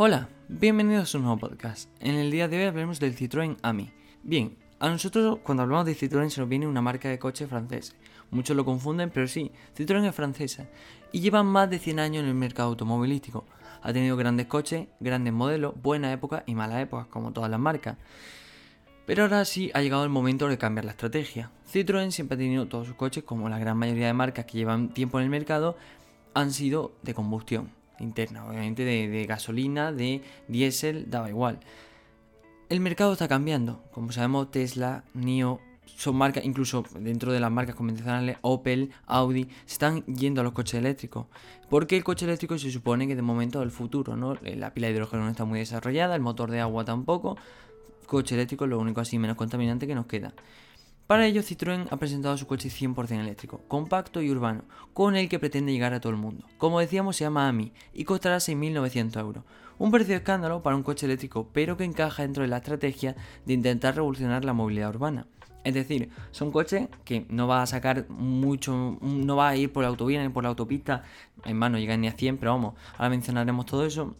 Hola, bienvenidos a un nuevo podcast. En el día de hoy hablaremos del Citroën Ami. Bien, a nosotros cuando hablamos de Citroën se nos viene una marca de coche francesa. Muchos lo confunden, pero sí, Citroën es francesa y lleva más de 100 años en el mercado automovilístico. Ha tenido grandes coches, grandes modelos, buenas épocas y malas épocas, como todas las marcas. Pero ahora sí ha llegado el momento de cambiar la estrategia. Citroën siempre ha tenido todos sus coches, como la gran mayoría de marcas que llevan tiempo en el mercado, han sido de combustión interna, obviamente de, gasolina, de diésel, daba igual. El mercado está cambiando, como sabemos Tesla, NIO, son marcas, incluso dentro de las marcas convencionales, Opel, Audi, se están yendo a los coches eléctricos. Porque el coche eléctrico se supone que de momento es el futuro, ¿no? La pila de hidrógeno no está muy desarrollada, el motor de agua tampoco. Coche eléctrico es lo único así menos contaminante que nos queda. Para ello, Citroën ha presentado su coche 100% eléctrico, compacto y urbano, con el que pretende llegar a todo el mundo. Como decíamos, se llama AMI y costará 6.900 euros. Un precio escándalo para un coche eléctrico, pero que encaja dentro de la estrategia de intentar revolucionar la movilidad urbana. Es decir, son coches que no va a sacar mucho, no va a ir por la autovía ni por la autopista, en mano no llegan ni a 100, pero vamos, ahora mencionaremos todo eso.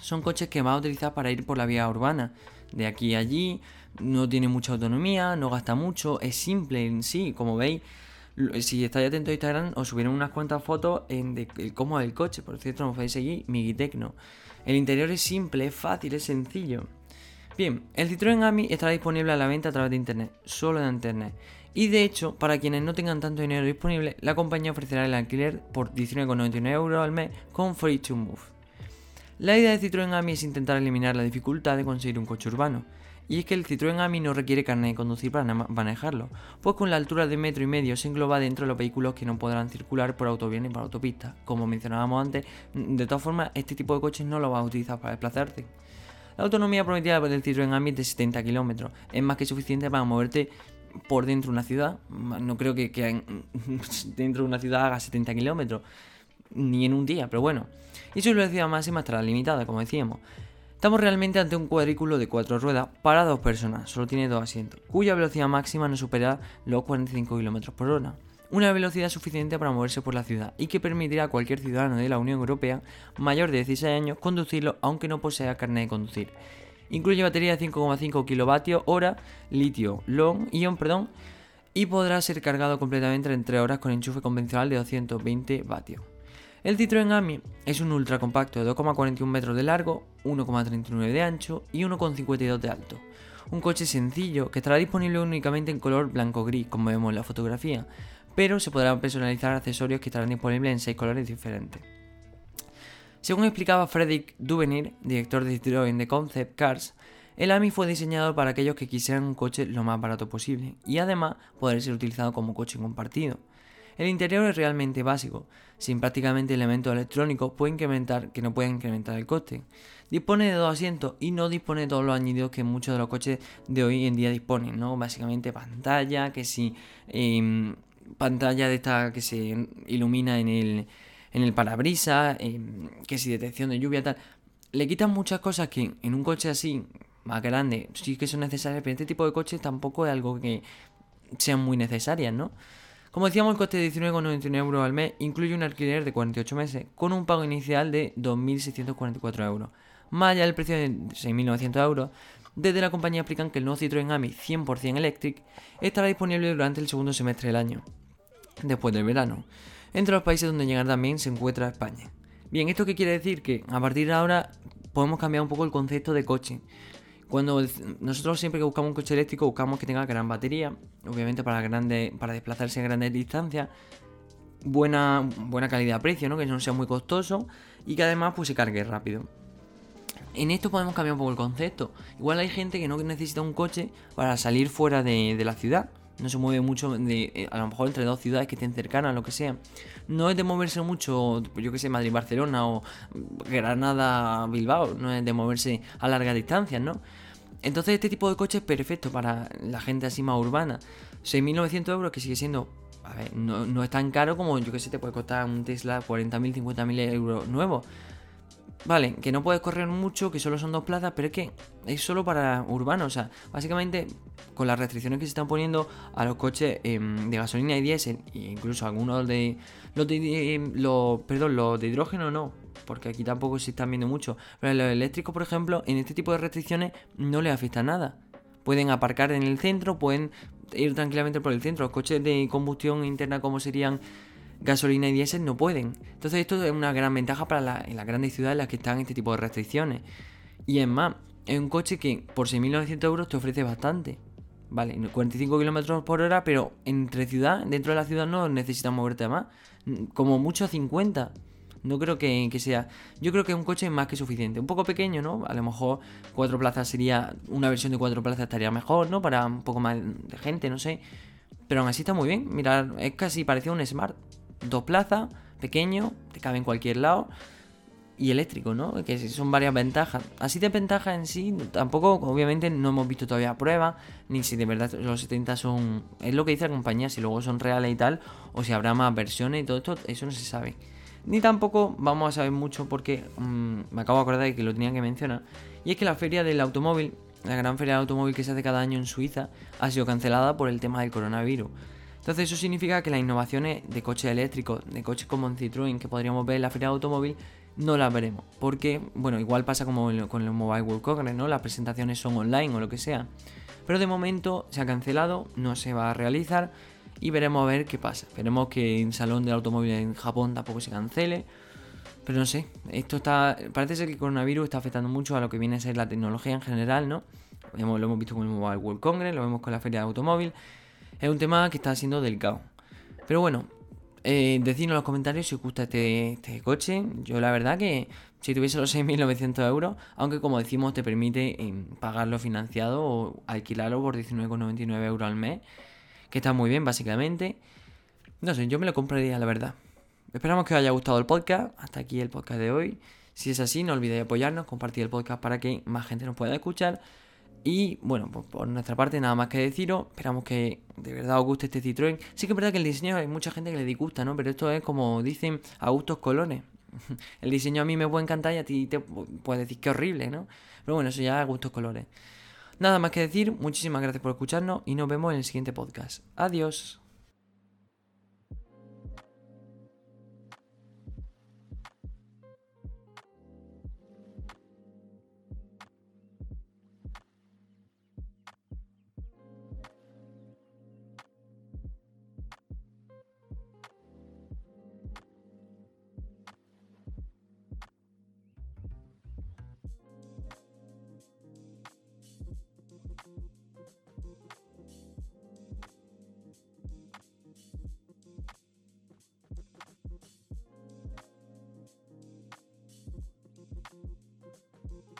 Son coches que va a utilizar para ir por la vía urbana, de aquí a allí, no tiene mucha autonomía, no gasta mucho, es simple en sí, como veis. Si estáis atentos a Instagram, os subieron unas cuantas fotos en de, cómo es el coche. Por cierto, no podéis seguir Migitecno. El interior es simple, es fácil, es sencillo. Bien, el Citroën AMI estará disponible a la venta a través de internet, solo de internet. Y de hecho, para quienes no tengan tanto dinero disponible, la compañía ofrecerá el alquiler por 19,99 euros al mes con Free to Move. La idea de Citroën AMI es intentar eliminar la dificultad de conseguir un coche urbano. Y es que el Citroën AMI no requiere carnet de conducir para manejarlo, pues con la altura de metro y medio se engloba dentro de los vehículos que no podrán circular por autovía ni por autopista. Como mencionábamos antes, de todas formas, este tipo de coches no lo vas a utilizar para desplazarte. La autonomía prometida del Citroën AMI es de 70 km, es más que suficiente para moverte por dentro de una ciudad. No creo que, que dentro de una ciudad haga 70 km, ni en un día, pero bueno. Y su velocidad máxima estará limitada, como decíamos. Estamos realmente ante un cuadrículo de cuatro ruedas para dos personas, solo tiene dos asientos, cuya velocidad máxima no supera los 45 km por hora. Una velocidad suficiente para moverse por la ciudad y que permitirá a cualquier ciudadano de la Unión Europea mayor de 16 años conducirlo aunque no posea carnet de conducir. Incluye batería de 5,5 kWh, litio long ion, perdón, y podrá ser cargado completamente en 3 horas con enchufe convencional de 220 vatios. El Citroën AMI es un ultra compacto de 2,41 metros de largo, 1,39 de ancho y 1,52 de alto. Un coche sencillo que estará disponible únicamente en color blanco-gris, como vemos en la fotografía, pero se podrán personalizar accesorios que estarán disponibles en 6 colores diferentes. Según explicaba Frederick Duvenir, director de Citroën de Concept Cars, el AMI fue diseñado para aquellos que quisieran un coche lo más barato posible y además poder ser utilizado como coche compartido. El interior es realmente básico, sin prácticamente elementos electrónicos puede incrementar, que no pueden incrementar el coste. Dispone de dos asientos y no dispone de todos los añadidos que muchos de los coches de hoy en día disponen, ¿no? Básicamente pantalla, que si em, pantalla de esta que se ilumina en el, en el parabrisas, em, que si detección de lluvia, tal. Le quitan muchas cosas que en un coche así, más grande, sí que son necesarias, pero este tipo de coches tampoco es algo que sean muy necesarias, ¿no? Como decíamos, el coste de 19,99 euros al mes incluye un alquiler de 48 meses, con un pago inicial de 2.644 euros. Más allá del precio de 6.900 euros, desde la compañía explican que el nuevo Citroën AMI 100% Electric estará disponible durante el segundo semestre del año, después del verano. Entre los países donde llegar también se encuentra España. Bien, ¿esto qué quiere decir? Que a partir de ahora podemos cambiar un poco el concepto de coche. Cuando nosotros siempre que buscamos un coche eléctrico buscamos que tenga gran batería, obviamente para grandes, para desplazarse a grandes distancias, buena, buena calidad-precio, ¿no? que no sea muy costoso y que además pues, se cargue rápido. En esto podemos cambiar un poco el concepto. Igual hay gente que no necesita un coche para salir fuera de, la ciudad. No se mueve mucho, de, eh, a lo mejor entre dos ciudades que estén cercanas, lo que sea. No es de moverse mucho, yo que sé, Madrid-Barcelona o Granada-Bilbao. No es de moverse a largas distancias, ¿no? Entonces este tipo de coche es perfecto para la gente así más urbana. 6.900 euros que sigue siendo, a ver, no, es tan caro como yo que sé, te puede costar un Tesla 40.000, 50.000 euros nuevo. Vale, que no puedes correr mucho, que solo son dos plazas, pero es que es solo para urbanos. O sea, básicamente con las restricciones que se están poniendo a los coches em, de gasolina y diésel, e incluso algunos de los de, em, perdón, los de hidrógeno no, porque aquí tampoco se están viendo mucho. Pero a los eléctricos, por ejemplo, en este tipo de restricciones no les afecta nada. Pueden aparcar en el centro, pueden ir tranquilamente por el centro. Los coches de combustión interna como serían gasolina y diésel no pueden. Entonces esto es una gran ventaja para en las grandes ciudades en las que están este tipo de restricciones. Y es más, es un coche que por 6.900 euros te ofrece bastante. Vale, 45 kilómetros por hora, pero entre ciudad, dentro de la ciudad no necesitas moverte más. Como mucho 50. No creo que, que, sea. Yo creo que es un coche más que suficiente. Un poco pequeño, ¿no? A lo mejor cuatro plazas sería. Una versión de cuatro plazas estaría mejor, ¿no? Para un poco más de gente, no sé. Pero aún así está muy bien. Mirar, es casi parecido a un Smart. Dos plazas, pequeño, te cabe en cualquier lado y eléctrico, ¿no? Que son varias ventajas. Así de ventajas en sí, tampoco, obviamente, no hemos visto todavía pruebas, ni si de verdad los 70 son. Es lo que dice la compañía, si luego son reales y tal, o si habrá más versiones y todo esto, eso no se sabe. Ni tampoco vamos a saber mucho porque mm, me acabo de acordar de que lo tenía que mencionar. Y es que la feria del automóvil, la gran feria del automóvil que se hace cada año en Suiza, ha sido cancelada por el tema del coronavirus. Entonces eso significa que las innovaciones de coches eléctricos, de coches como en Citroën que podríamos ver en la feria de automóvil, no las veremos. Porque, bueno, igual pasa como con el Mobile World Congress, ¿no? Las presentaciones son online o lo que sea. Pero de momento se ha cancelado, no se va a realizar y veremos a ver qué pasa. Esperemos que el salón del automóvil en Japón tampoco se cancele. Pero no sé, esto está. Parece ser que el coronavirus está afectando mucho a lo que viene a ser la tecnología en general, ¿no? Lo hemos visto con el World Congress, lo vemos con la feria de automóvil. Es un tema que está siendo delicado. Pero bueno, eh, en los comentarios si os gusta este, este, coche. Yo la verdad que si tuviese los 6.900 euros, aunque como decimos te permite eh, pagarlo financiado o alquilarlo por 19,99 euros al mes, que está muy bien básicamente. No sé, yo me lo compraría la verdad. Esperamos que os haya gustado el podcast. Hasta aquí el podcast de hoy. Si es así, no olvidéis apoyarnos, compartir el podcast para que más gente nos pueda escuchar. Y bueno, pues por nuestra parte nada más que deciros. Esperamos que de verdad os guste este Citroën. Sí que es verdad que el diseño hay mucha gente que le disgusta, ¿no? Pero esto es como dicen a gustos colones. El diseño a mí me puede encantar y a ti te puede decir que horrible, ¿no? Pero bueno, eso ya a gustos colores. Nada más que decir, muchísimas gracias por escucharnos y nos vemos en el siguiente podcast. Adiós.